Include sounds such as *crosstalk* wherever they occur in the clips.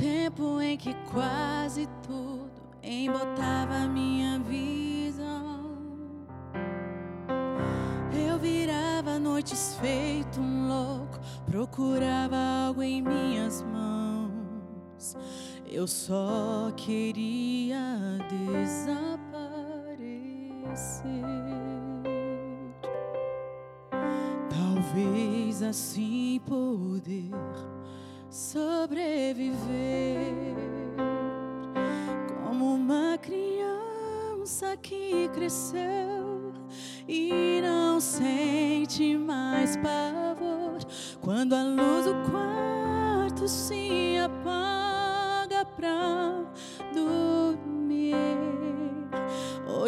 tempo em que quase tudo embotava minha visão. Eu virava noites feito um louco, procurava algo em minhas mãos. Eu só queria desaparecer. Talvez assim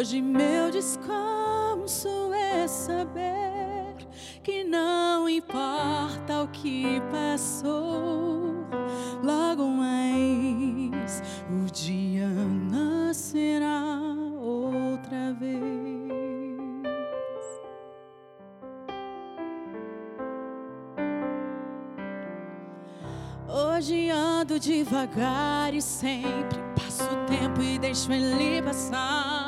Hoje meu descanso é saber que não importa o que passou, logo mais o dia nascerá outra vez. Hoje ando devagar e sempre passo o tempo e deixo ele passar.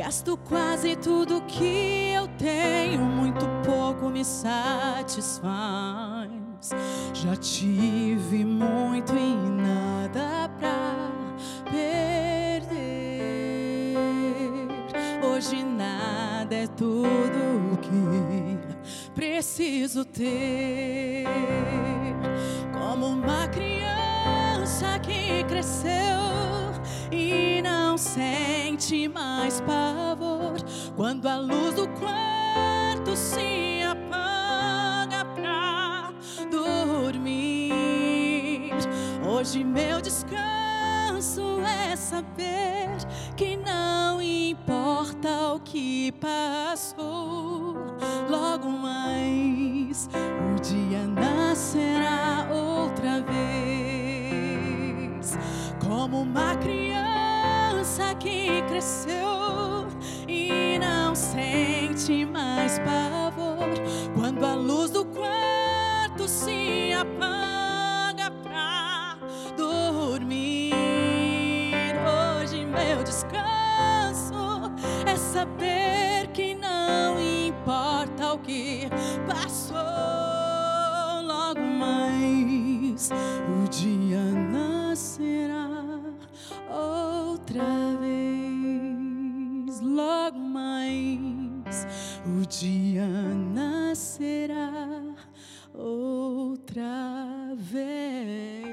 Gasto quase tudo que eu tenho, muito pouco me satisfaz. Já tive muito e nada pra perder. Hoje nada é tudo o que preciso ter. Como uma criança que cresceu e não sente mais pavor quando a luz do quarto se apaga pra dormir. Hoje meu descanso é saber que não importa o que passou, logo mais o dia nascerá outra vez. Como uma criança que cresceu e não sente mais pavor quando a luz do quarto se apaga pra dormir. Hoje meu descanso é saber que não importa o que passou, dia nascerá outra vez.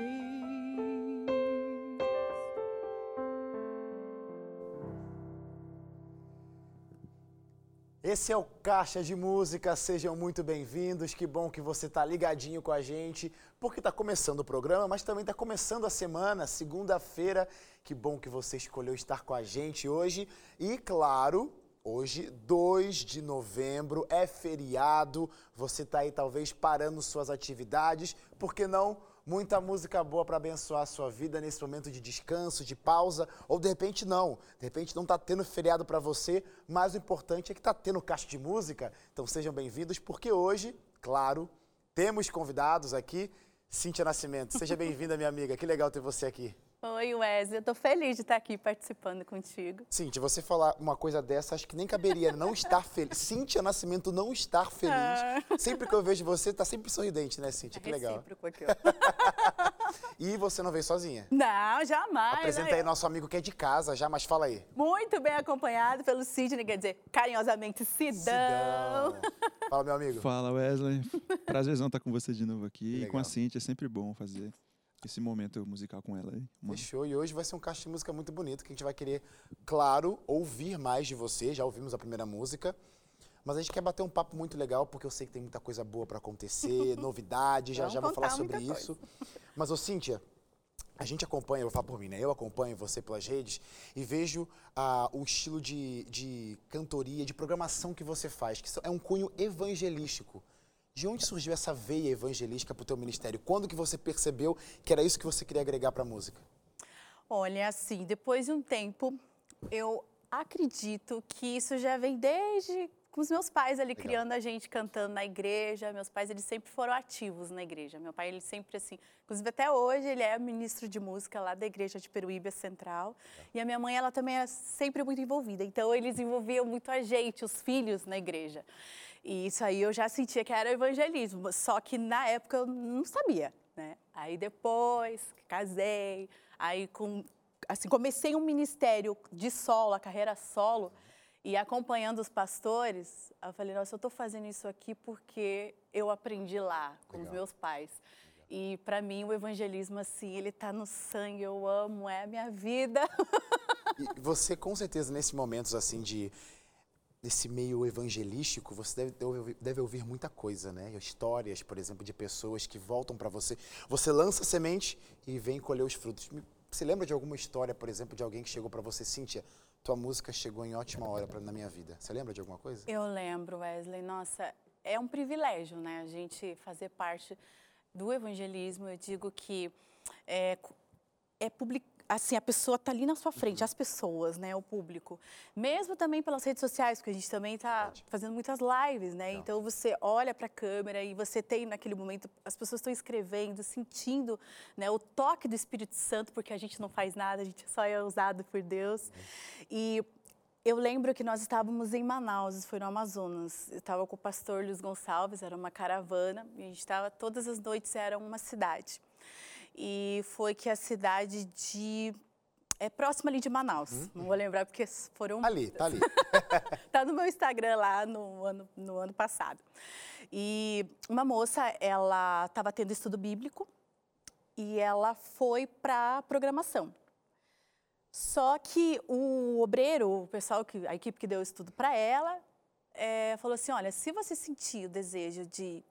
Esse é o Caixa de Música, sejam muito bem-vindos. Que bom que você está ligadinho com a gente, porque está começando o programa, mas também está começando a semana, segunda-feira. Que bom que você escolheu estar com a gente hoje. E, claro, hoje, 2 de novembro, é feriado. Você está aí talvez parando suas atividades, por que não? Muita música boa para abençoar a sua vida nesse momento de descanso, de pausa, ou de repente não. De repente não está tendo feriado para você, mas o importante é que está tendo caixa de música. Então sejam bem-vindos, porque hoje, claro, temos convidados aqui. Cíntia Nascimento, seja *laughs* bem-vinda, minha amiga. Que legal ter você aqui. Oi, Wesley. Eu tô feliz de estar aqui participando contigo. Cíntia, você falar uma coisa dessa, acho que nem caberia não estar feliz. *laughs* Cíntia Nascimento não estar feliz. Ah. Sempre que eu vejo você, tá sempre sorridente, né, Cíntia? Que legal. Aqui, ó. *laughs* E você não veio sozinha. Não, jamais. Apresenta né? aí nosso amigo que é de casa já, mas fala aí. Muito bem acompanhado pelo Sidney, quer dizer, carinhosamente Sidão. Sidão. Fala, meu amigo. Fala, Wesley. Prazerzão estar com você de novo aqui. E com a. Cintia, é sempre bom fazer esse momento musical com ela. Uma- Fechou. E hoje vai ser um caixa de música muito bonito, que a gente vai querer, claro, ouvir mais de você. Já ouvimos a primeira música. Mas a gente quer bater um papo muito legal, porque eu sei que tem muita coisa boa para acontecer, *laughs* novidade, já Vamos já vou falar sobre isso. Mas, ô Cíntia, a gente acompanha, eu vou falar por mim, né? Eu acompanho você pelas redes e vejo ah, o estilo de, de cantoria, de programação que você faz, que é um cunho evangelístico. De onde surgiu essa veia evangelística para o teu ministério? Quando que você percebeu que era isso que você queria agregar para a música? Olha, assim, depois de um tempo, eu acredito que isso já vem desde com os meus pais ali criando a gente cantando na igreja. Meus pais eles sempre foram ativos na igreja. Meu pai ele sempre assim, inclusive até hoje ele é ministro de música lá da igreja de Peruíbe Central. E a minha mãe ela também é sempre muito envolvida. Então eles envolviam muito a gente, os filhos na igreja. E isso aí eu já sentia que era evangelismo, só que na época eu não sabia, né? Aí depois casei, aí com assim comecei um ministério de solo, a carreira solo. E acompanhando os pastores, eu falei, nossa, eu estou fazendo isso aqui porque eu aprendi lá com Legal. os meus pais. E para mim o evangelismo assim, ele está no sangue, eu amo, é a minha vida. E você com certeza nesses momentos assim de nesse meio evangelístico, você deve, deve ouvir muita coisa, né? Histórias, por exemplo, de pessoas que voltam para você. Você lança semente e vem colher os frutos. Você lembra de alguma história, por exemplo, de alguém que chegou para você, Cíntia? tua música chegou em ótima hora pra, na minha vida. Você lembra de alguma coisa? Eu lembro, Wesley. Nossa, é um privilégio, né? A gente fazer parte do evangelismo. Eu digo que é, é publicar assim, a pessoa está ali na sua frente, as pessoas, né, o público. Mesmo também pelas redes sociais, porque a gente também está fazendo muitas lives, né? Não. Então você olha para a câmera e você tem naquele momento as pessoas estão escrevendo, sentindo, né, o toque do Espírito Santo, porque a gente não faz nada, a gente só é usado por Deus. E eu lembro que nós estávamos em Manaus, foi no Amazonas. Eu estava com o pastor Luiz Gonçalves, era uma caravana, e a gente estava todas as noites era uma cidade e foi que a cidade de é próxima ali de Manaus. Hum, não vou lembrar porque foram ali, tá ali. *laughs* tá no meu Instagram lá no ano no ano passado. E uma moça, ela estava tendo estudo bíblico e ela foi para programação. Só que o obreiro, o pessoal que a equipe que deu o estudo para ela, é, falou assim: olha, se você sentir o desejo de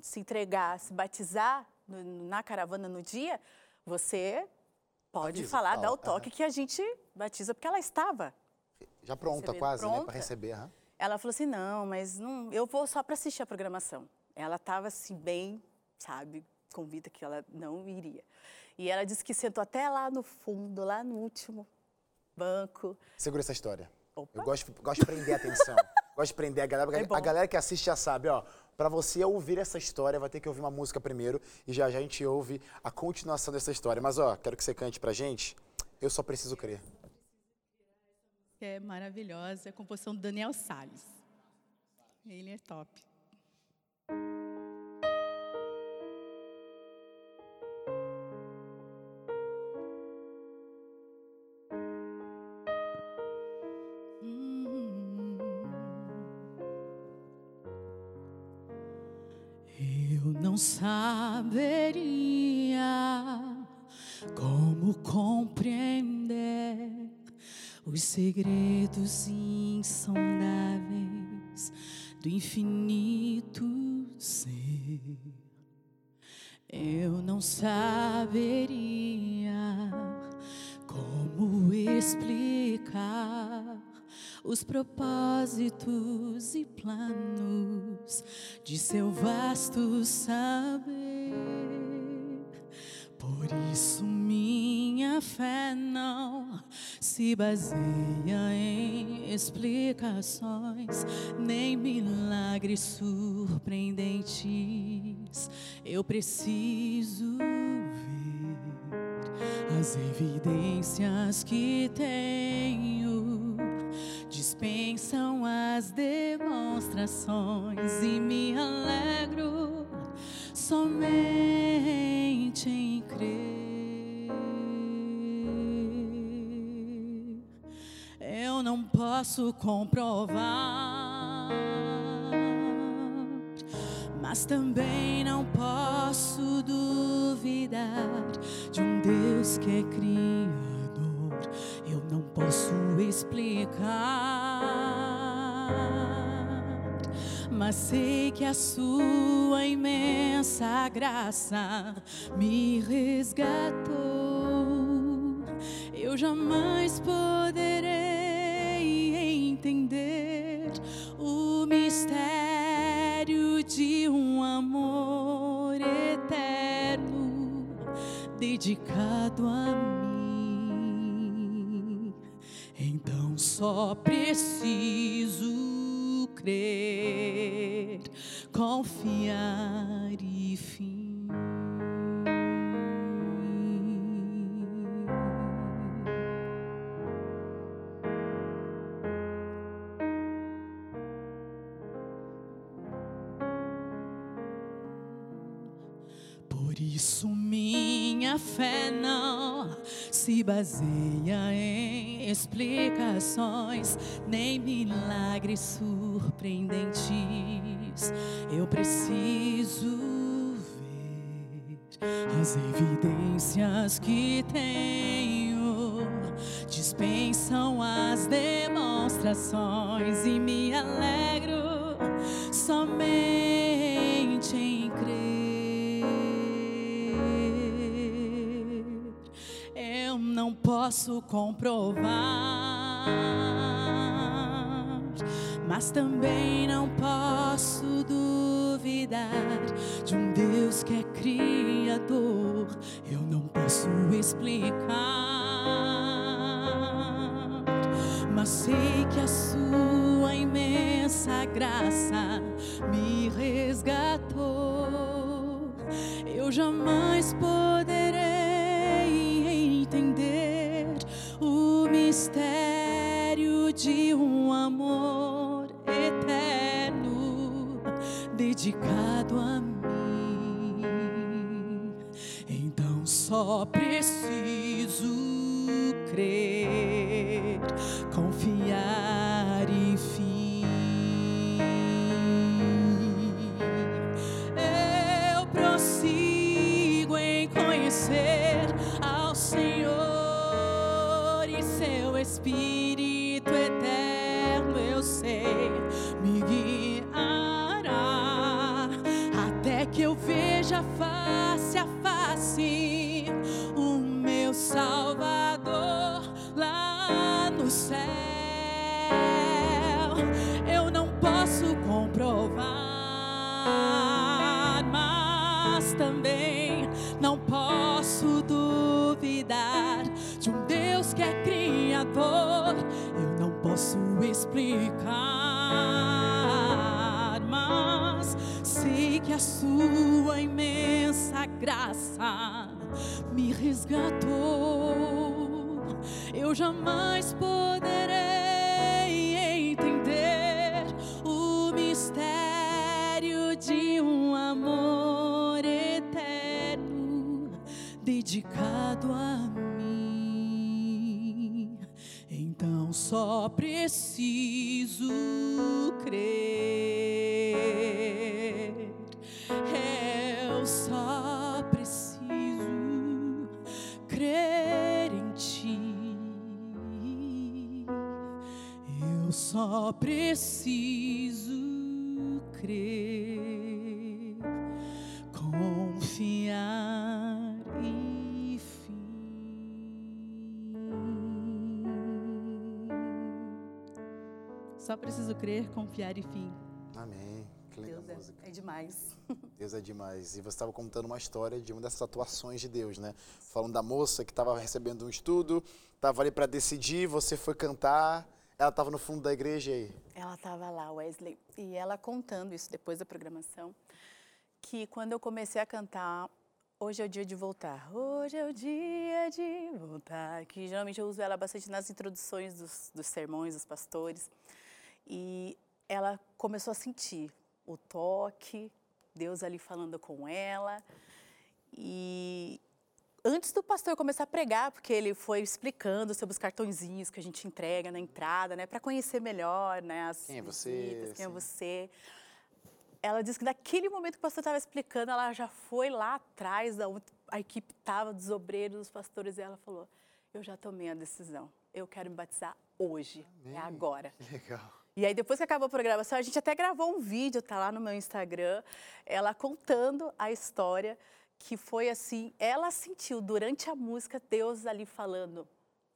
se entregar, se batizar, no, na caravana no dia, você pode Avisa, falar, dar o toque que a gente batiza, porque ela estava. Já pronta, quase, né, pronta. né? Para receber. Uhum. Ela falou assim: não, mas não, eu vou só para assistir a programação. Ela estava assim, bem, sabe, convida que ela não iria. E ela disse que sentou até lá no fundo, lá no último banco. Segura essa história. Opa. Eu gosto, gosto de prender a atenção. *laughs* gosto de prender a galera. É a galera que assiste já sabe, ó. Para você ouvir essa história, vai ter que ouvir uma música primeiro e já já a gente ouve a continuação dessa história. Mas ó, quero que você cante pra gente. Eu só preciso crer. É maravilhosa, é a composição do Daniel Salles. Ele é top. Propósitos e planos de seu vasto saber. Por isso minha fé não se baseia em explicações nem milagres surpreendentes. Eu preciso ver as evidências que tenho dispensam as demonstrações e me alegro somente em crer. Eu não posso comprovar, mas também não posso duvidar de um Deus que é criado eu não posso explicar, mas sei que a sua imensa graça me resgatou. Eu jamais poderei entender o mistério de um amor eterno dedicado a mim só preciso crer. confiar e fim. Por isso minha fé não se baseia em explicações, nem milagres surpreendentes. Eu preciso ver as evidências que tenho, dispensam as demonstrações e me alegro somente não posso comprovar, mas também não posso duvidar de um Deus que é criador. Eu não posso explicar, mas sei que a sua imensa graça me resgatou. Eu jamais poderei dedicado a mim. Então só preciso crer, confiar e fim. Eu prossigo em conhecer ao Senhor e seu Espírito explicar, mas sei que a sua imensa graça me resgatou. Eu jamais poderei entender o mistério de um amor eterno dedicado a mim. Só preciso crer. Eu só preciso crer em ti. Eu só preciso crer, confiar Só preciso crer, confiar e fim. Amém. Que linda Deus é, música. é demais. *laughs* Deus é demais. E você estava contando uma história de uma dessas atuações de Deus, né? Falando da moça que estava recebendo um estudo, estava ali para decidir, você foi cantar, ela estava no fundo da igreja aí. Ela estava lá, Wesley, e ela contando isso depois da programação, que quando eu comecei a cantar, hoje é o dia de voltar, hoje é o dia de voltar, que geralmente eu uso ela bastante nas introduções dos, dos sermões dos pastores, e ela começou a sentir o toque, Deus ali falando com ela, e antes do pastor começar a pregar, porque ele foi explicando sobre os cartõezinhos que a gente entrega na entrada, né, para conhecer melhor, né, as Quem é você, visitas, quem é assim. você. Ela disse que naquele momento que o pastor estava explicando, ela já foi lá atrás da onde a equipe estava, dos obreiros, dos pastores, e ela falou: "Eu já tomei a decisão. Eu quero me batizar hoje, é agora". Que legal. E aí, depois que acabou a programação, a gente até gravou um vídeo, tá lá no meu Instagram, ela contando a história que foi assim, ela sentiu durante a música Deus ali falando,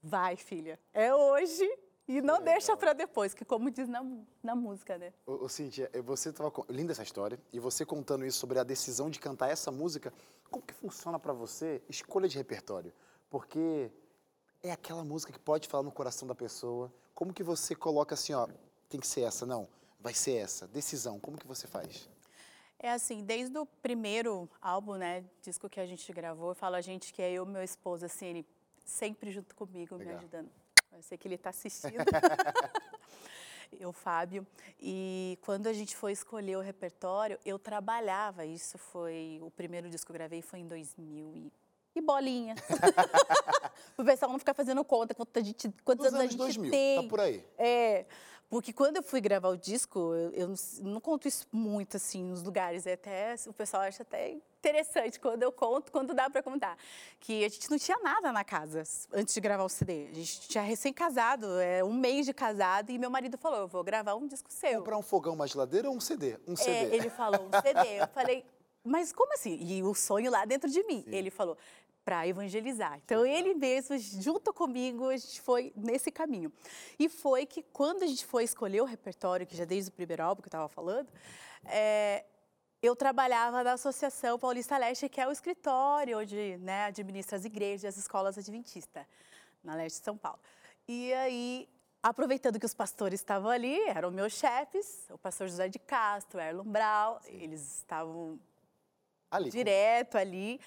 vai filha, é hoje e não deixa para depois, que como diz na, na música, né? Ô, ô Cíntia, eh, você tava linda essa história e você contando isso sobre a decisão de cantar essa música, como que funciona para você escolha de repertório? Porque é aquela música que pode falar no coração da pessoa. Como que você coloca assim, ó, tem que ser essa, não? vai ser essa? Decisão, como que você faz? É assim, desde o primeiro álbum, né, disco que a gente gravou, eu falo a gente que é eu e meu esposo, assim, ele sempre junto comigo, Legal. me ajudando. Eu sei que ele está assistindo. *laughs* eu, Fábio. E quando a gente foi escolher o repertório, eu trabalhava. Isso foi o primeiro disco que eu gravei foi em 2000 e, e bolinha. *laughs* o pessoal não ficar fazendo conta quantos, a gente, quantos Dos anos a anos gente 2000, tem. tá por aí. É, porque quando eu fui gravar o disco, eu, eu não, conto isso muito assim nos lugares, é até o pessoal acha até interessante quando eu conto, quando dá para contar, que a gente não tinha nada na casa antes de gravar o CD. A gente tinha recém-casado, é um mês de casado e meu marido falou: "Eu vou gravar um disco seu". Comprar um fogão, uma geladeira ou um CD? Um É, CD. ele falou um CD. Eu falei, mas como assim? E o sonho lá dentro de mim. Ele falou, para evangelizar. Então, ele mesmo, junto comigo, a gente foi nesse caminho. E foi que, quando a gente foi escolher o repertório, que já desde o primeiro álbum que eu estava falando, é, eu trabalhava na Associação Paulista Leste, que é o escritório onde né, administra as igrejas e as escolas adventistas, na Leste de São Paulo. E aí, aproveitando que os pastores estavam ali, eram meus chefes, o pastor José de Castro, Erlon Brau, eles estavam Ali. direto ali.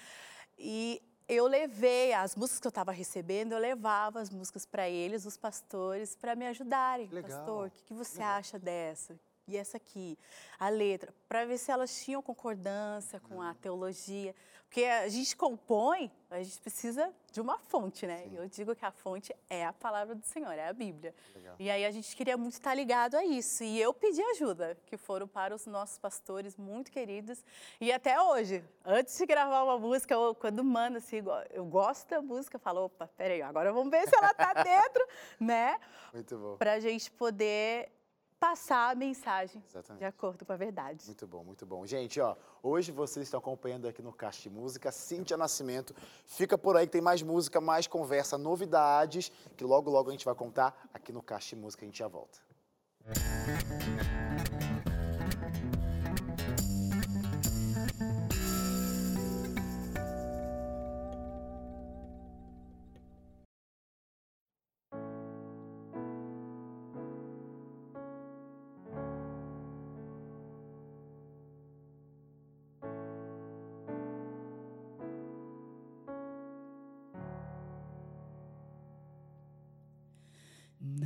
E eu levei as músicas que eu estava recebendo, eu levava as músicas para eles, os pastores, para me ajudarem. Legal, Pastor, o que, que você legal. acha dessa? E essa aqui, a letra, para ver se elas tinham concordância com Uhum. a teologia. Porque a gente compõe, a gente precisa de uma fonte, né? Eu digo que a fonte é a palavra do Senhor, é a Bíblia. Legal. E aí a gente queria muito estar ligado a isso. E eu pedi ajuda, que foram para os nossos pastores muito queridos. E até hoje, antes de gravar uma música, eu, quando manda assim, eu gosto da música, eu falo, opa, peraí, agora vamos ver se ela tá dentro, *laughs* né? Muito bom. Para a gente poder passar a mensagem Exatamente. de acordo com a verdade. Muito bom, muito bom. Gente, ó, hoje vocês estão acompanhando aqui no Caixa de Música, Cíntia Nascimento. Fica por aí que tem mais música, mais conversa, novidades, que logo, logo a gente vai contar aqui no Caixa de Música. A gente já volta.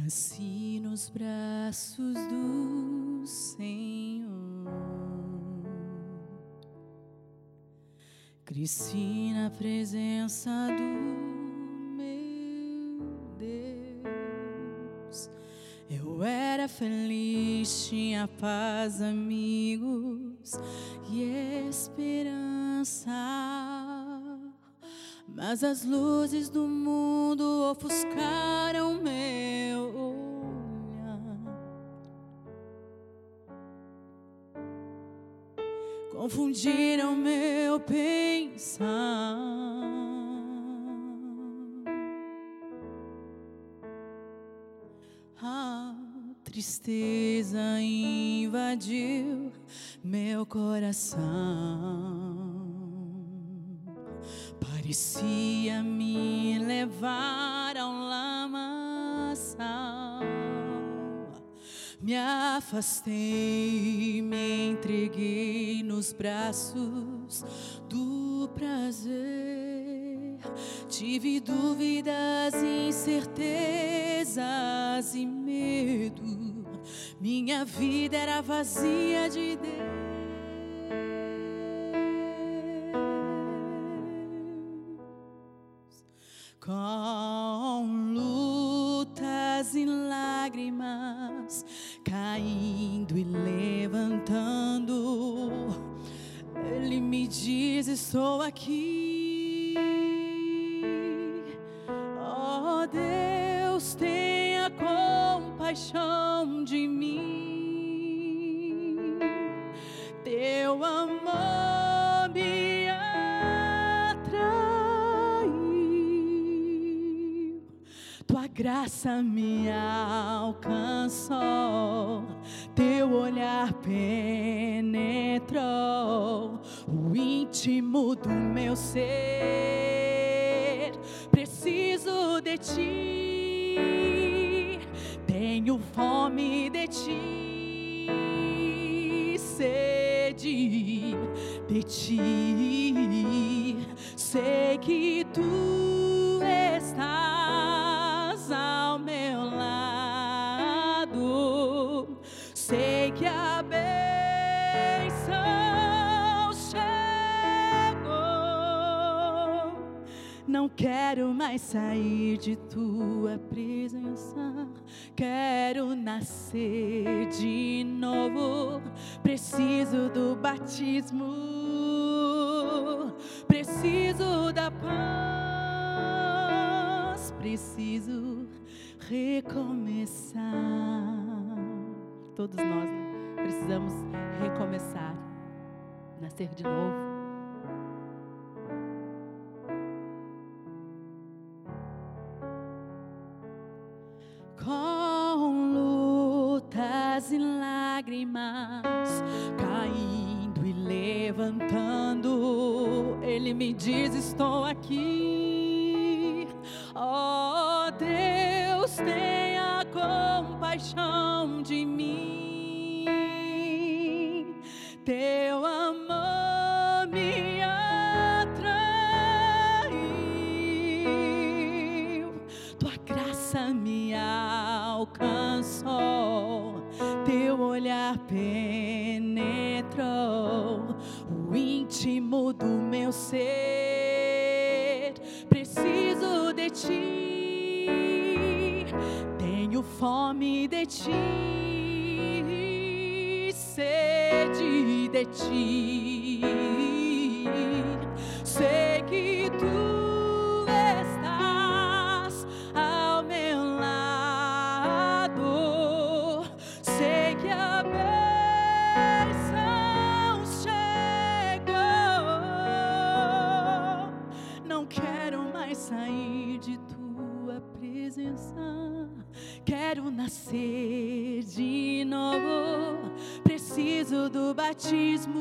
Nasci nos braços do Senhor, cresci na presença do meu Deus. Eu era feliz, tinha paz, amigos e esperança. Mas as luzes do mundo ofuscaram meu Confundiram meu pensar. A tristeza invadiu meu coração. Parecia me levar Me afastei, me entreguei nos braços do prazer. Tive dúvidas, incertezas e medo. Minha vida era vazia de Deus. Com Estou aqui. Oh Deus, tenha compaixão de mim. Teu amor me atraiu. Tua graça me alcançou, teu olhar penetrou do meu ser. Preciso de ti, tenho fome de ti. sede de ti. Mais sair de tua presença. Quero nascer de novo. Preciso do batismo. Preciso da paz. Preciso recomeçar. Todos nós né? precisamos recomeçar. Nascer de novo. De ti. Batismo.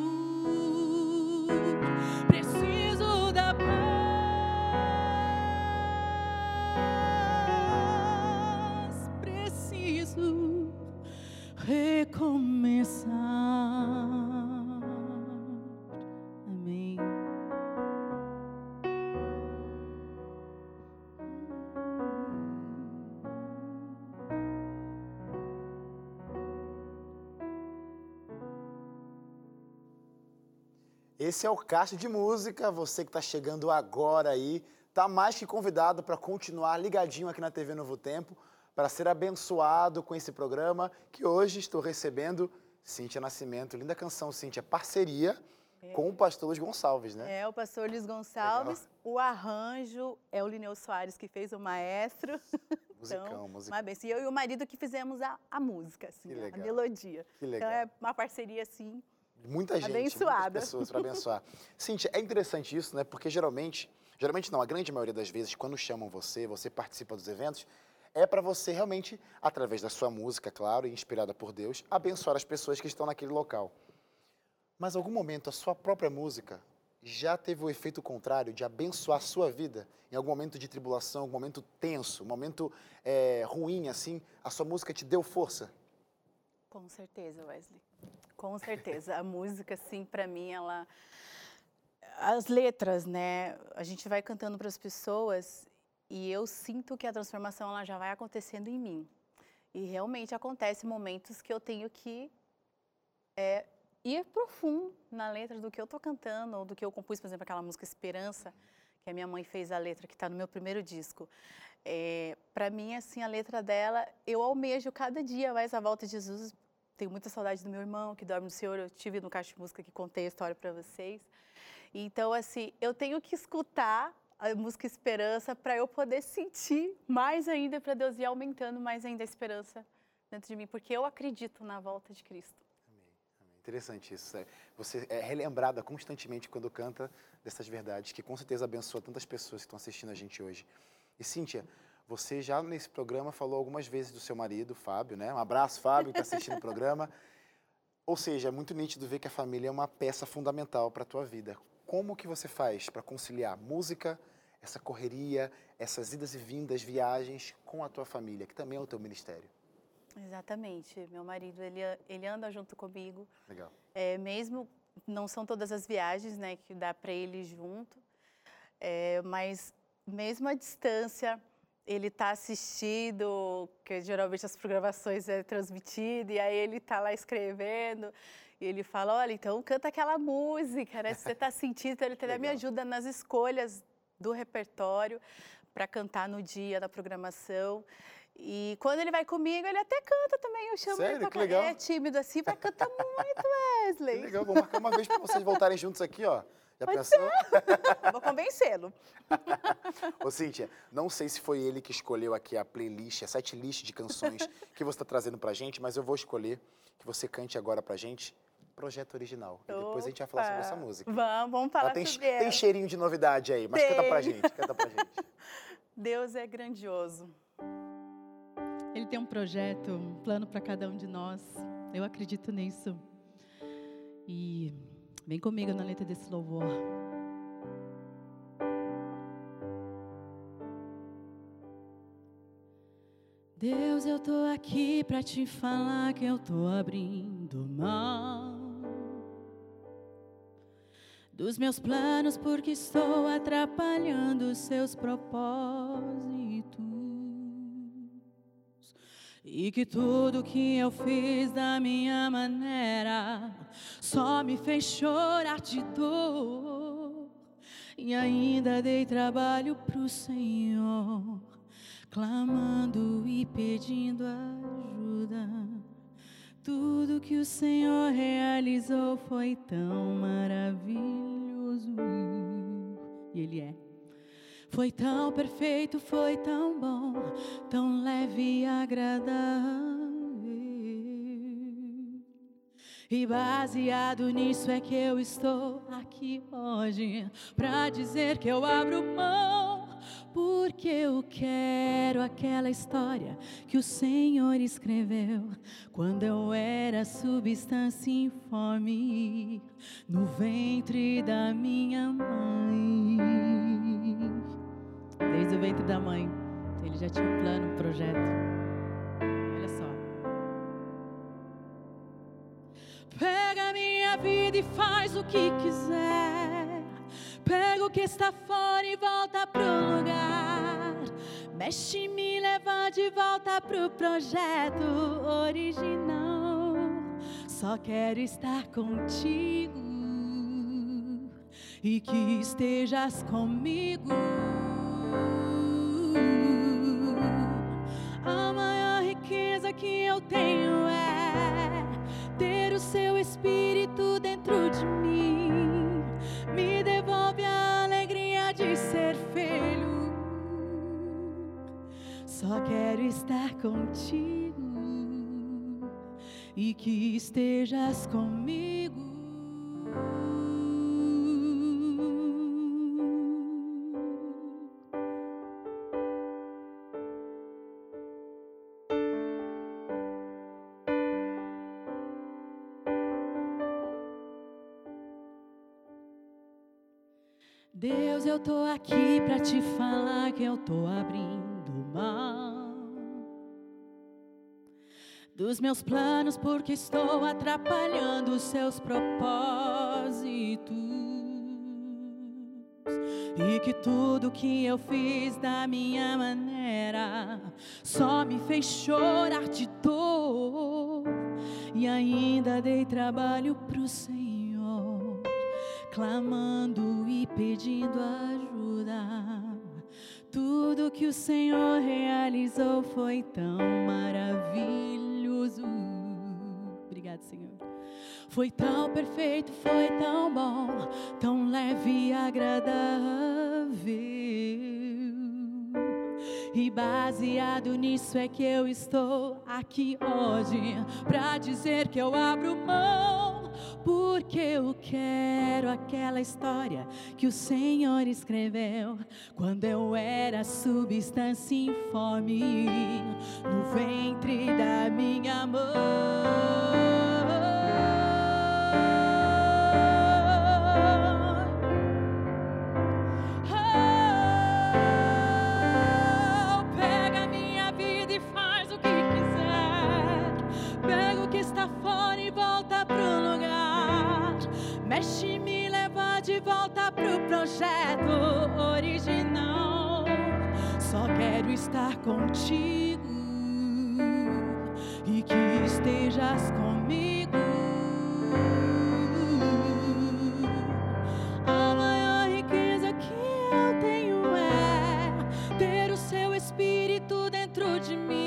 Esse é o Caixa de Música. Você que está chegando agora aí, tá mais que convidado para continuar ligadinho aqui na TV Novo Tempo, para ser abençoado com esse programa que hoje estou recebendo Cíntia Nascimento. Linda canção, Cíntia. Parceria com o pastor Luiz Gonçalves, né? É, o pastor Luiz Gonçalves. O arranjo é o Lineu Soares que fez o maestro. *laughs* Musicão, musicão. Uma benção. E eu e o marido que fizemos a, a música, assim, a- legal. melodia. Que legal. Então é uma parceria, assim. Muita gente, Abençoada. muitas pessoas para abençoar. *laughs* Cíntia, é interessante isso, né? Porque geralmente, geralmente não, a grande maioria das vezes, quando chamam você, você participa dos eventos, é para você realmente, através da sua música, claro, e inspirada por Deus, abençoar as pessoas que estão naquele local. Mas em algum momento a sua própria música já teve o efeito contrário de abençoar a sua vida? Em algum momento de tribulação, algum momento tenso, um momento é, ruim, assim, a sua música te deu força? Com certeza, Wesley. Com certeza. A música, assim, para mim, ela. As letras, né? A gente vai cantando para as pessoas e eu sinto que a transformação ela já vai acontecendo em mim. E realmente acontece momentos que eu tenho que é, ir profundo na letra do que eu estou cantando ou do que eu compus, por exemplo, aquela música Esperança, que a minha mãe fez a letra, que está no meu primeiro disco. É, para mim, assim, a letra dela, eu almejo cada dia mais a volta de Jesus. Tenho muita saudade do meu irmão que dorme no Senhor. Eu tive no Caixa de Música que contei a história para vocês. Então, assim, eu tenho que escutar a música Esperança para eu poder sentir mais ainda, para Deus ir aumentando mais ainda a esperança dentro de mim, porque eu acredito na volta de Cristo. Interessante isso. Você é relembrada constantemente quando canta dessas verdades, que com certeza abençoa tantas pessoas que estão assistindo a gente hoje. E Cíntia, você já nesse programa falou algumas vezes do seu marido, Fábio, né? Um abraço, Fábio, que está assistindo o programa. Ou seja, é muito nítido ver que a família é uma peça fundamental para a tua vida. Como que você faz para conciliar música, essa correria, essas idas e vindas, viagens com a tua família, que também é o teu ministério? Exatamente. Meu marido, ele, ele anda junto comigo. Legal. É, mesmo, não são todas as viagens, né, que dá para ele junto. É, mas mesmo à distância, ele está assistindo, que geralmente as programações é transmitida, e aí ele está lá escrevendo, e ele fala, olha, então canta aquela música, né? Se você está sentindo, então ele até *laughs* me ajuda nas escolhas do repertório para cantar no dia da programação. E quando ele vai comigo, ele até canta também. Eu chamo Sério? ele pra Que legal. É tímido assim, vai cantar muito, *laughs* Wesley. Que legal, vou marcar uma vez para vocês voltarem juntos aqui, ó. Já pensou? Vou convencê-lo. *laughs* Ô, Cíntia, não sei se foi ele que escolheu aqui a playlist, a set list de canções que você está trazendo pra gente, mas eu vou escolher que você cante agora pra gente Projeto Original. E depois a gente vai falar sobre essa Opa. música. Vamos, vamos Ela falar tem, sobre tem ela. cheirinho de novidade aí, mas canta pra Tem. gente, canta pra gente. *laughs* Deus é grandioso. Ele tem um projeto, um plano para cada um de nós. Eu acredito nisso. E vem comigo na letra desse louvor. Deus, eu tô aqui para te falar que eu tô abrindo mão dos meus planos porque estou atrapalhando os seus propósitos. E que tudo que eu fiz da minha maneira só me fez chorar de dor. E ainda dei trabalho pro Senhor, clamando e pedindo ajuda. Tudo que o Senhor realizou foi tão maravilhoso. E Ele é. Foi tão perfeito, foi tão bom, tão leve e agradável. E baseado nisso é que eu estou aqui hoje pra dizer que eu abro mão, porque eu quero aquela história que o Senhor escreveu quando eu era substância informe no ventre da minha mãe. Desde o ventre da mãe, ele já tinha um plano, um projeto. Olha só. Pega minha vida e faz o que quiser. Pega o que está fora e volta pro lugar. Mexe e me leva de volta pro projeto original. Só quero estar contigo e que estejas comigo. A maior riqueza que eu tenho é ter o seu espírito dentro de mim. Me devolve a alegria de ser filho. Só quero estar contigo e que estejas comigo. Eu tô aqui pra te falar que eu tô abrindo mão dos meus planos porque estou atrapalhando os seus propósitos. E que tudo que eu fiz da minha maneira só me fez chorar de dor. E ainda dei trabalho pro Senhor, clamando e pedindo ajuda. Tudo que o Senhor realizou foi tão maravilhoso. Obrigado, Senhor. Foi tão perfeito, foi tão bom, tão leve e agradável. E baseado nisso é que eu estou aqui hoje pra dizer que eu abro mão, porque eu quero aquela história que o Senhor escreveu quando eu era substância informe no ventre da minha mãe. Volta pro projeto original. Só quero estar contigo e que estejas comigo. A maior riqueza que eu tenho é ter o seu espírito dentro de mim.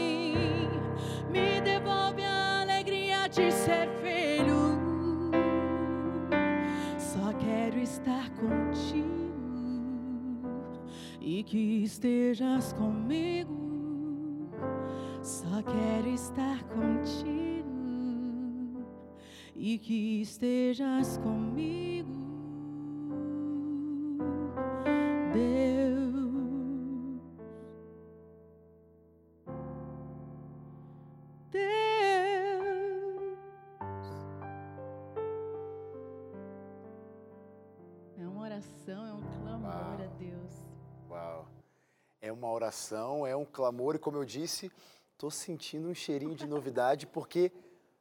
E que estejas comigo. Só quero estar contigo e que estejas comigo, clamor, e como eu disse, tô sentindo um cheirinho de novidade, porque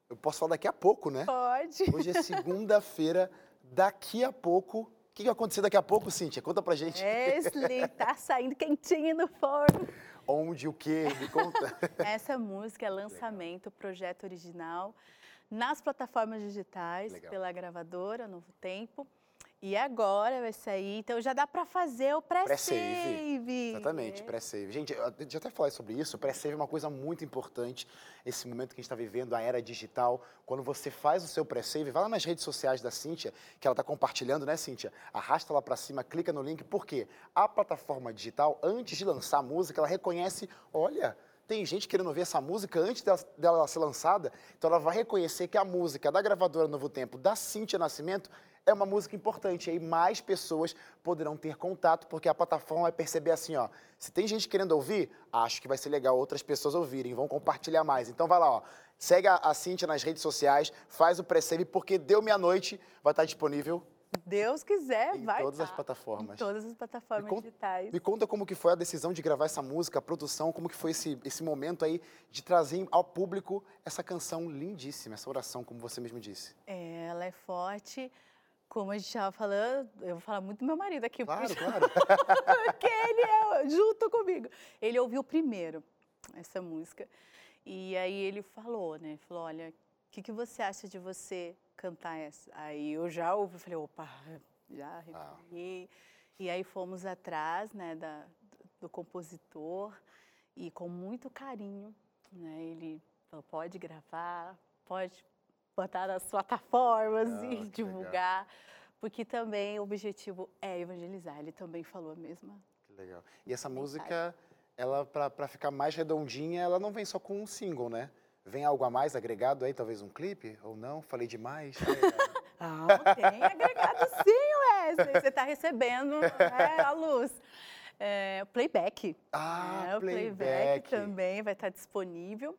eu posso falar daqui a pouco, né? Pode. Hoje é segunda-feira, daqui a pouco. O que vai acontecer daqui a pouco, Cíntia? Conta pra gente. Wesley, *laughs* tá saindo quentinho no forno. Onde, o quê? Me conta. *laughs* Essa música é lançamento, projeto original, nas plataformas digitais, Legal. pela gravadora Novo Tempo. E agora vai sair, então já dá para fazer o pré-save. Exatamente, É. pré-save. Gente, eu até falar sobre isso. Pré-save é uma coisa muito importante. Esse momento que a gente está vivendo, a era digital. Quando você faz o seu pré-save, vai lá nas redes sociais da Cíntia, que ela está compartilhando, né, Cíntia? Arrasta lá para cima, clica no link. Por quê? A plataforma digital, antes de lançar a música, ela reconhece, olha... Tem gente querendo ouvir essa música antes dela, dela ser lançada, então ela vai reconhecer que a música da gravadora Novo Tempo, da Cíntia Nascimento, é uma música importante. Aí mais pessoas poderão ter contato, porque a plataforma vai perceber assim, ó. Se tem gente querendo ouvir, acho que vai ser legal outras pessoas ouvirem, vão compartilhar mais. Então vai lá, ó. Segue a, a Cíntia nas redes sociais, faz o pré-save, porque deu meia-noite, vai estar disponível Deus quiser, em vai todas as tá. plataformas. Em todas as plataformas Me conta- digitais. Me conta como que foi a decisão de gravar essa música, a produção, como que foi esse, esse momento aí de trazer ao público essa canção lindíssima, essa oração, como você mesmo disse. É, ela é forte. Como a gente estava falando, eu vou falar muito do meu marido aqui. Claro, porque- claro. *laughs* porque ele é junto comigo. Ele ouviu primeiro essa música. E aí ele falou, né? Falou, olha, o que, que você acha de você cantar essa? Aí eu já ouvi, falei, opa, já arrepiei. E aí fomos atrás, né, da, do compositor e com muito carinho, né? Ele falou, pode gravar, pode botar nas plataformas Ah, e legal. divulgar, porque também o objetivo é evangelizar. Ele também falou a mesma. Que legal. E essa música, ela, pra ficar mais redondinha, ela não vem só com um single, né? Vem algo a mais agregado aí, talvez um clipe? Ou não? Falei demais? *laughs* Ah, tem agregado sim, Wesley. Você está recebendo né, a luz. É, playback. Ah, É, o playback. playback. também vai estar disponível.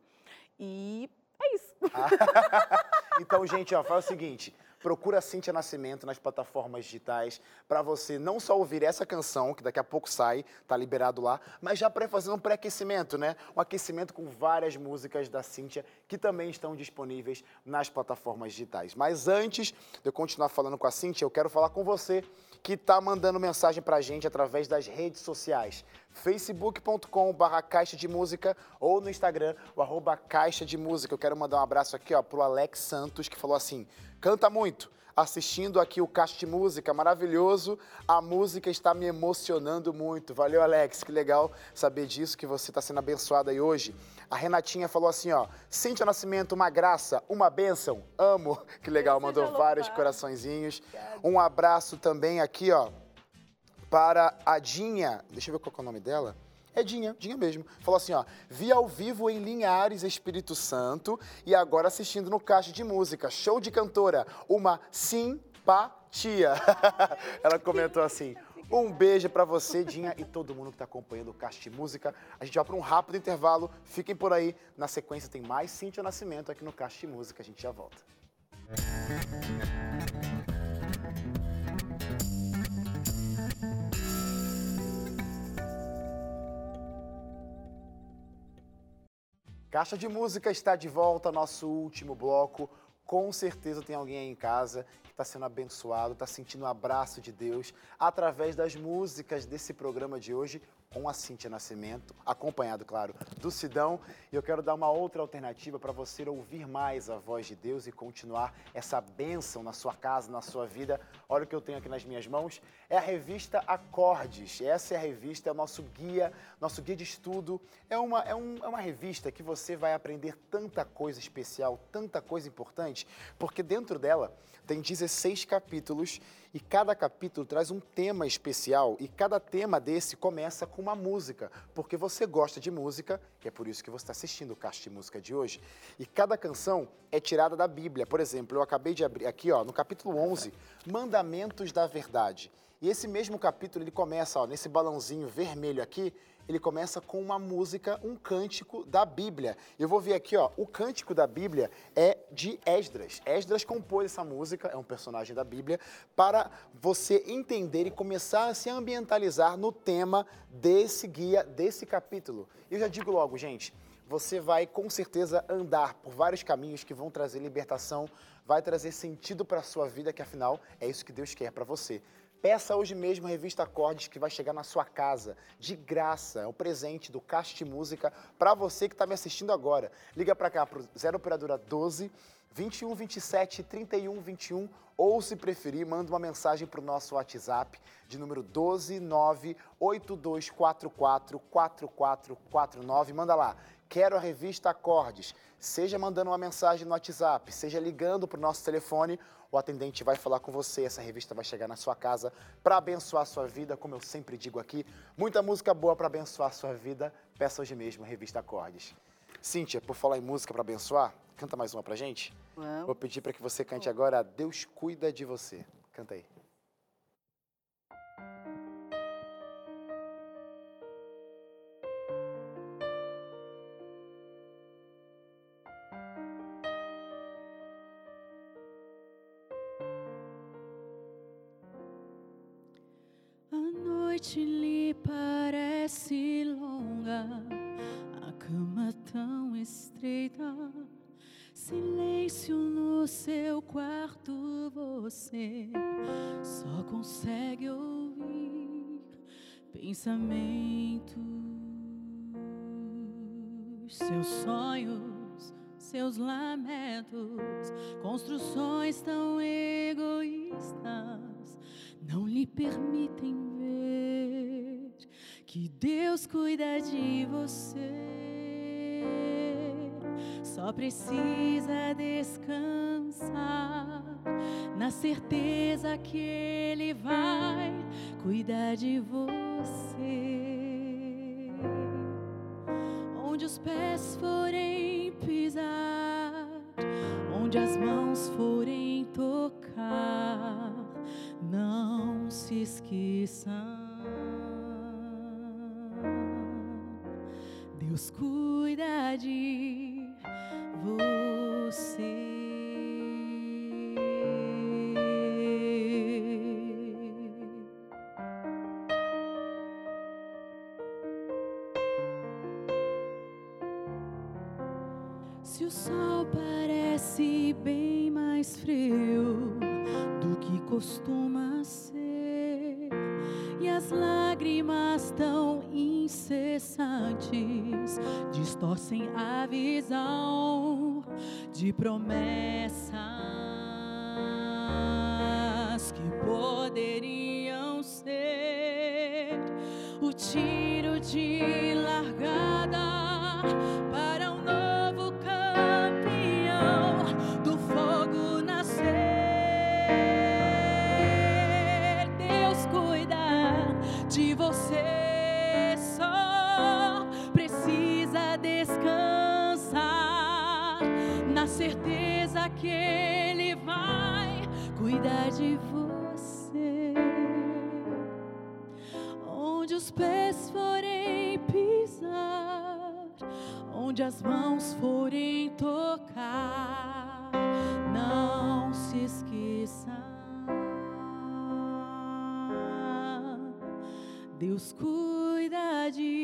E é isso. *laughs* Então, gente, ó, faz o seguinte. Procura a Cintia Nascimento nas plataformas digitais para você não só ouvir essa canção, que daqui a pouco sai, tá liberado lá, mas já para fazer um pré-aquecimento, né? Um aquecimento com várias músicas da Cintia que também estão disponíveis nas plataformas digitais. Mas antes de eu continuar falando com a Cintia, eu quero falar com você que tá mandando mensagem pra gente através das redes sociais. facebook.com.br caixa de música ou no Instagram, o arroba caixa de música. Eu quero mandar um abraço aqui ó, pro Alex Santos, que falou assim, canta muito, assistindo aqui o Caixa de Música, maravilhoso, a música está me emocionando muito. Valeu, Alex, que legal saber disso, que você está sendo abençoado aí hoje. A Renatinha falou assim, ó, Cintia Nascimento, uma graça, uma bênção, amo. *laughs* Que legal, mandou vários coraçõezinhos. Um abraço também aqui, ó, para a Dinha. Deixa eu ver qual é o nome dela. É Dinha, Dinha mesmo. Falou assim, ó, vi ao vivo em Linhares, Espírito Santo, e agora assistindo no Caixa de Música. Show de cantora, uma simpatia. *laughs* Ela comentou assim, um beijo pra você, Dinha, e todo mundo que tá acompanhando o Caixa de Música. A gente vai para um rápido intervalo, fiquem por aí. Na sequência tem mais Cintia Nascimento aqui no Caixa de Música, a gente já volta. Caixa de Música está de volta, nosso último bloco, Com certeza tem alguém aí em casa que está sendo abençoado, está sentindo o abraço de Deus através das músicas desse programa de hoje com a Cíntia Nascimento, acompanhado, claro, do Sidão. E eu quero dar uma outra alternativa para você ouvir mais a voz de Deus e continuar essa bênção na sua casa, na sua vida. Olha o que eu tenho aqui nas minhas mãos. É a revista Acordes. Essa é a revista, é o nosso guia, nosso guia de estudo. É uma, é, um, é uma revista que você vai aprender tanta coisa especial, tanta coisa importante, porque dentro dela tem 16 capítulos e cada capítulo traz um tema especial e cada tema desse começa com uma música, porque você gosta de música, e é por isso que você está assistindo o Caixa de Música de hoje, e cada canção é tirada da Bíblia. Por exemplo, eu acabei de abrir aqui, ó, no capítulo 11, Mandamentos da Verdade. E esse mesmo capítulo ele começa, ó, nesse balãozinho vermelho aqui, ele começa com uma música, um cântico da Bíblia. Eu vou ver aqui, ó, o cântico da Bíblia é de Esdras. Esdras compôs essa música, é um personagem da Bíblia, para você entender e começar a se ambientalizar no tema desse guia, desse capítulo. Eu já digo logo, gente, você vai com certeza andar por vários caminhos que vão trazer libertação, vai trazer sentido para a sua vida, que afinal é isso que Deus quer para você. Peça hoje mesmo a revista Acordes que vai chegar na sua casa, de graça. É um presente do de Música para você que está me assistindo agora. Liga para cá, para o 0 Operadora 12 21 27 31 21 ou, se preferir, manda uma mensagem para o nosso WhatsApp de número 12 9 8244 4449. Manda lá, quero a revista Acordes. Seja mandando uma mensagem no WhatsApp, seja ligando para o nosso telefone o atendente vai falar com você, essa revista vai chegar na sua casa para abençoar a sua vida, como eu sempre digo aqui. Muita música boa para abençoar a sua vida. Peça hoje mesmo a revista Acordes. Cíntia, por falar em música para abençoar, canta mais uma pra gente? Vou pedir para que você cante agora Deus cuida de você. Canta aí. Pensamentos, seus sonhos, seus lamentos, construções tão egoístas não lhe permitem que Deus cuida de você. Só precisa descansar na certeza que Ele vai cuidar de você. Onde os pés forem pisar, onde as mãos forem tocar, não se esqueçam Deus cuida de você. Se o sol parece bem mais frio do que costuma ser, e as lágrimas tão incessantes distorcem a visão de promessas que poderiam ser o tiro de largada que Ele vai cuidar de você. Onde os pés forem pisar, onde as mãos forem tocar, não se esqueça. Deus cuida de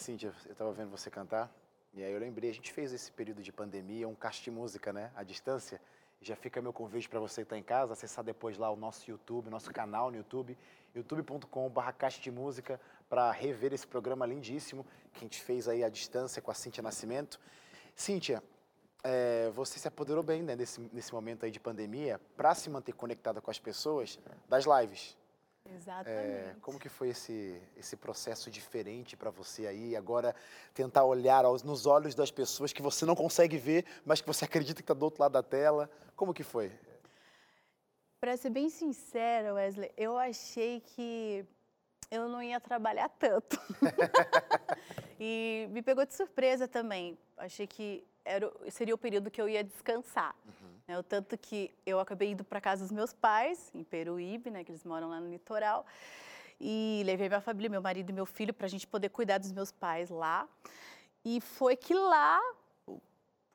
Cíntia, eu estava vendo você cantar, e aí eu lembrei, a gente fez esse período de pandemia, um cast música, né, à distância, já fica meu convite para você que está em casa, acessar depois lá o nosso YouTube, nosso canal no YouTube, youtube.com.br Caixa de Música, para rever esse programa lindíssimo que a gente fez aí à distância com a Cíntia Nascimento. Cíntia, é, você se apoderou bem né, nesse, nesse momento aí de pandemia para se manter conectada com as pessoas das lives. Exatamente. É, como que foi esse, esse processo diferente para você aí? Agora tentar olhar aos, nos olhos das pessoas que você não consegue ver, mas que você acredita que está do outro lado da tela. Como que foi? Para ser bem sincera, Wesley, eu achei que eu não ia trabalhar tanto. *laughs* e me pegou de surpresa também. Achei que era, seria o período que eu ia descansar. Uhum. Né? O tanto que eu acabei indo para casa dos meus pais, em Peruíbe, né, que eles moram lá no litoral. E levei minha família, meu marido e meu filho, para a gente poder cuidar dos meus pais lá. E foi que lá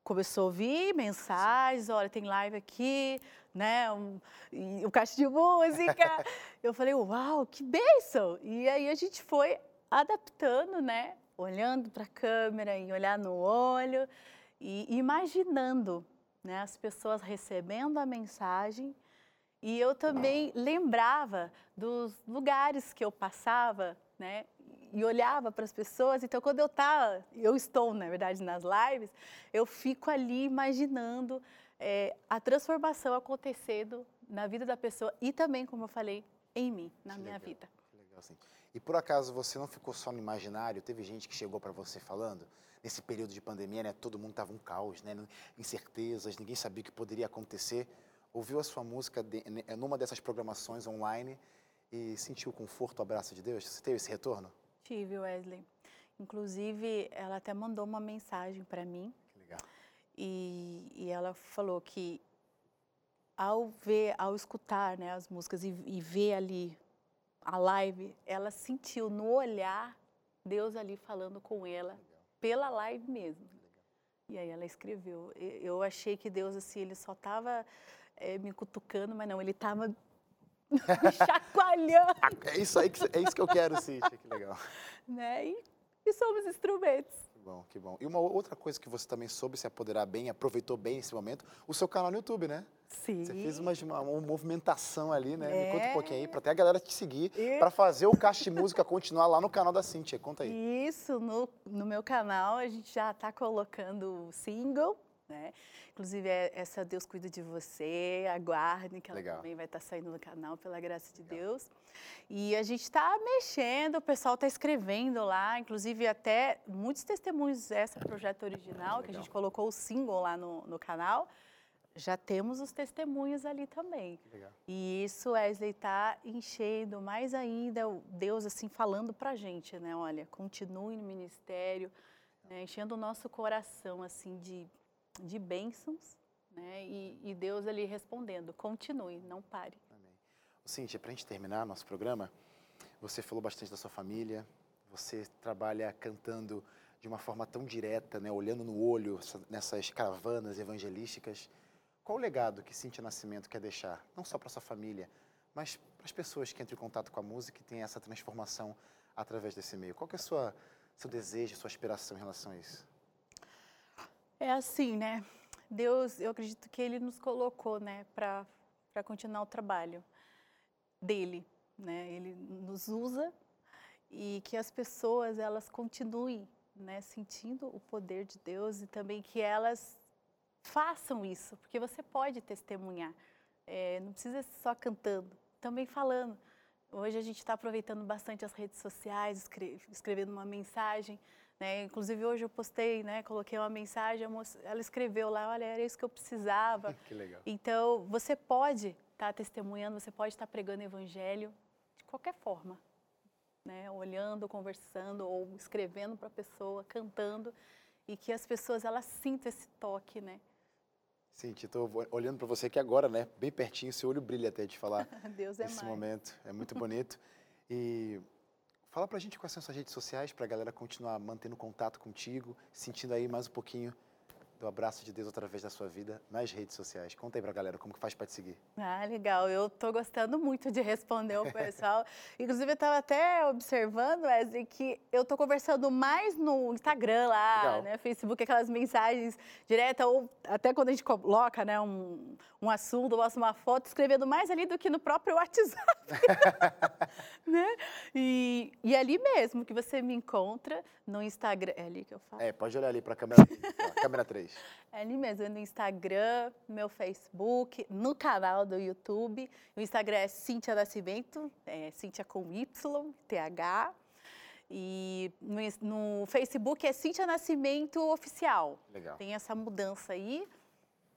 começou a ouvir mensagens, olha, tem live aqui, né, um, um caixa de música. *laughs* eu falei, uau, que bênção! E aí a gente foi adaptando, né, olhando para a câmera e olhar no olho e imaginando, né, as pessoas recebendo a mensagem e eu também lembrava dos lugares que eu passava, né, e olhava para as pessoas. Então, quando eu tá, eu estou, na verdade, nas lives, eu fico ali imaginando é, a transformação acontecendo na vida da pessoa e também, como eu falei, em mim, na Que minha legal, vida. Que legal, sim. E por acaso você não ficou só no imaginário? Teve gente que chegou para você falando nesse período de pandemia, né? Todo mundo tava um caos, né? Incertezas, ninguém sabia o que poderia acontecer. Ouviu a sua música de, né, numa dessas programações online e sentiu o conforto, o abraço de Deus? Você teve esse retorno? Tive, Wesley. Inclusive, ela até mandou uma mensagem para mim Que legal. e, e ela falou que ao ver, ao escutar né, as músicas e, e ver ali a live, ela sentiu no olhar Deus ali falando com ela pela live mesmo. E aí ela escreveu. Eu achei que Deus assim ele só estava me cutucando, mas não, ele estava *laughs* me chacoalhando, É isso aí que, é isso que eu quero, Cíntia. Que legal. né? E, e somos instrumentos. Que bom, que bom. E uma outra coisa que você também soube se apoderar bem, aproveitou bem esse momento, o seu canal no YouTube, né? Sim. Você fez uma, uma, uma movimentação ali, né? Me conta um É. pouquinho aí, para até a galera te seguir, E- para fazer o Caixa de Música *laughs* continuar lá no canal da Cíntia. Conta aí. Isso, no, no meu canal a gente já está colocando o single, né? Inclusive, é- essa Deus Cuida de Você, aguardem que ela Legal. também vai estar saindo no canal, pela graça de Deus. E a gente está mexendo, o pessoal está escrevendo lá, inclusive até muitos testemunhos dessa projeto original, que a Legal. gente colocou o single lá no, no canal, já temos os testemunhos ali também. Legal. E isso, Wesley, está enchendo mais ainda o Deus assim falando para a gente, né? Olha, continue no ministério, né? enchendo o nosso coração assim de, de bênçãos, né? E, e Deus ali respondendo, continue, não pare. Amém. Cíntia, para a gente terminar nosso programa, você falou bastante da sua família, você trabalha cantando de uma forma tão direta, né? olhando no olho essa- nessas caravanas evangelísticas. Qual o legado que Cíntia Nascimento quer deixar, não só para sua família, mas para as pessoas que entram em contato com a música e têm essa transformação através desse meio? Qual é o seu desejo, sua aspiração em relação a isso? É assim, né? Deus, eu acredito que Ele nos colocou, né, para continuar o trabalho dele, né? Ele nos usa e que as pessoas elas continuem, né, sentindo o poder de Deus e também que elas façam isso, porque você pode testemunhar. É, não precisa ser só cantando, também falando. Hoje a gente está aproveitando bastante as redes sociais, escre- escrevendo uma mensagem. Né? Inclusive hoje eu postei, né? coloquei uma mensagem, moça- ela escreveu lá, olha, era isso que eu precisava. *laughs* Que legal. Então, você pode estar testemunhando, você pode estar pregando o evangelho de qualquer forma. Né? Olhando, conversando ou escrevendo para a pessoa, cantando. E que as pessoas elas sintam esse toque, né? Cíntia, estou olhando para você aqui agora, né? Bem pertinho, seu olho brilha até de falar *laughs* Deus é nesse mais. momento. É muito bonito. E fala pra gente quais são suas redes sociais, pra galera continuar mantendo contato contigo, sentindo aí mais um pouquinho do abraço de Deus através da sua vida nas redes sociais. Conta aí pra galera como que faz para te seguir. Ah, legal. Eu tô gostando muito de responder o *laughs* pessoal. Inclusive, eu tava até observando, Wesley, que eu tô conversando mais no Instagram lá, Legal. né? Facebook, aquelas mensagens diretas, ou até quando a gente coloca, né, um, um assunto, mostra uma foto, escrevendo mais ali do que no próprio *laughs* WhatsApp. *laughs* né? E, e ali mesmo que você me encontra no Instagram. É ali que eu falo? É, pode olhar ali pra câmera, ó, câmera 3. É ali mesmo, no Instagram, meu Facebook, no canal do YouTube. O Instagram é Cíntia Nascimento, é Cíntia com Y, TH. E no, no Facebook é Cíntia Nascimento Oficial. Legal. Tem essa mudança aí.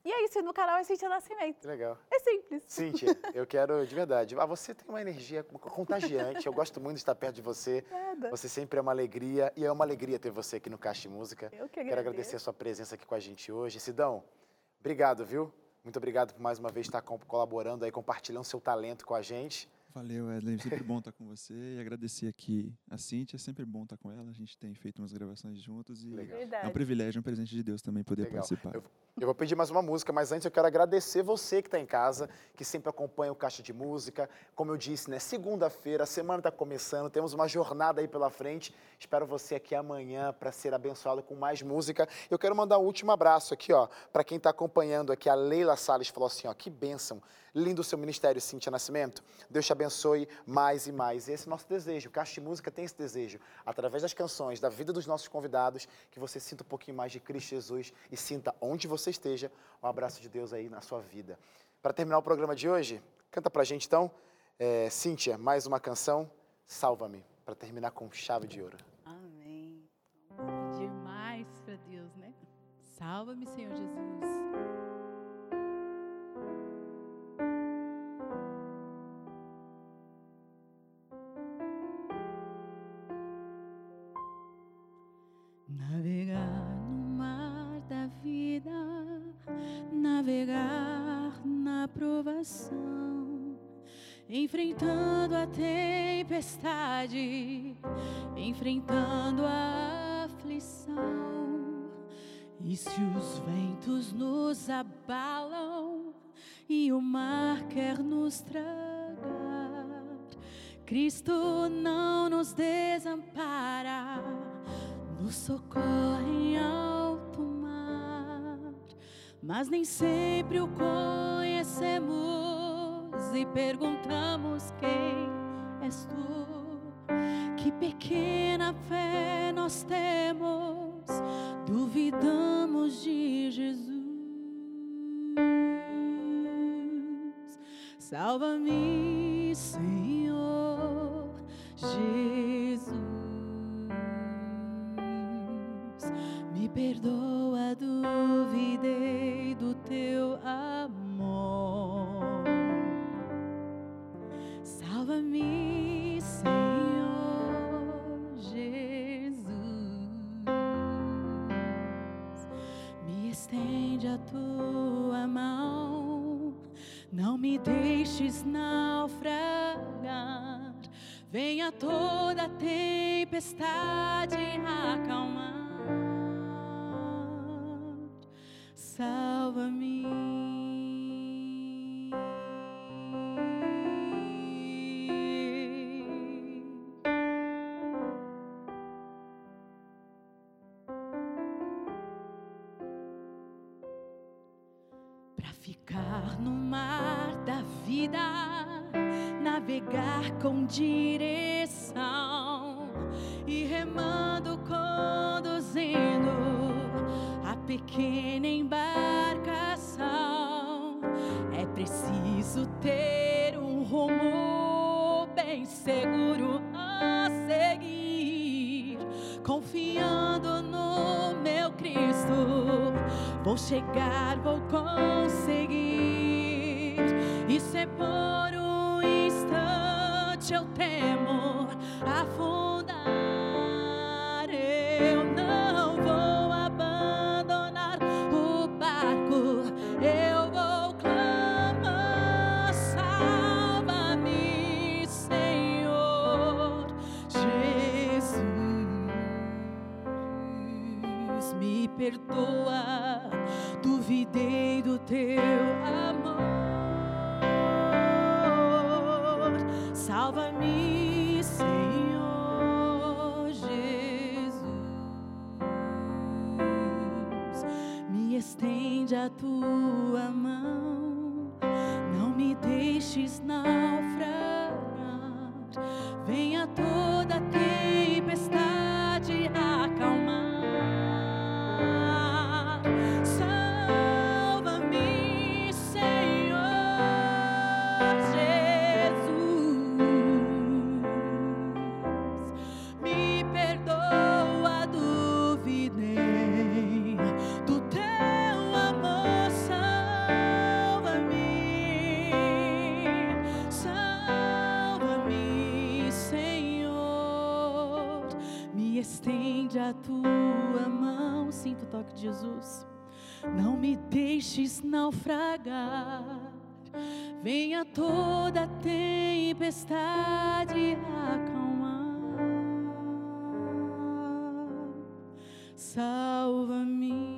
E é isso, no canal é Cíntia Nascimento. Que legal. É simples. Cíntia, *laughs* eu quero de verdade. Ah, você tem uma energia contagiante. Eu gosto muito de estar perto de você. Nada. Você sempre é uma alegria. E é uma alegria ter você aqui no Caixa de Música. Eu que Quero agradeço. agradecer a sua presença aqui com a gente hoje. Sidão, obrigado, viu? Muito obrigado por mais uma vez estar colaborando aí, compartilhando seu talento com a gente. Valeu, Edley. Sempre bom estar com você e agradecer aqui a Cintia. É sempre bom estar com ela. A gente tem feito umas gravações juntos e Legal. é um privilégio, um presente de Deus também poder Legal. participar. Eu, eu vou pedir mais uma música, mas antes eu quero agradecer você que está em casa, que sempre acompanha o Caixa de Música. Como eu disse, né? Segunda-feira, a semana está começando, temos uma jornada aí pela frente. Espero você aqui amanhã para ser abençoado com mais música. Eu quero mandar um último abraço aqui, ó, para quem está acompanhando aqui. A Leila Salles falou assim, ó, que bênção. Lindo o seu ministério, Cintia Nascimento. Deus te abençoe mais e mais. Esse é o nosso desejo. O Caixa de Música tem esse desejo. Através das canções, da vida dos nossos convidados, que você sinta um pouquinho mais de Cristo Jesus e sinta onde você esteja um abraço de Deus aí na sua vida. Para terminar o programa de hoje, canta pra gente então, é, Cíntia, mais uma canção, Salva-me, para terminar com chave de ouro. Amém. Pedir mais para Deus, né? Salva-me, Senhor Jesus. Tempestade, enfrentando a aflição. E se os ventos nos abalam e o mar quer nos tragar, Cristo não nos desampara, nos socorre em alto mar. Mas nem sempre o conhecemos e perguntamos quem és tu. Que pequena fé nós temos, duvidamos de Jesus. Salva-me, Senhor Jesus. Me perdoa, duvidei do teu amor. Tua mão, não me deixes naufragar. Venha toda tempestade acalmar. Salva-me. Deus, me perdoa, duvidei do teu amor. Salva-me, Senhor Jesus. Me estende a tua mão, não me deixes, não. toque de Jesus. Não me deixes naufragar, venha toda tempestade acalmar. Salva-me.